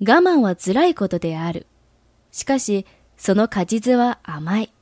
我慢は辛いことである。しかし、その果実は甘い。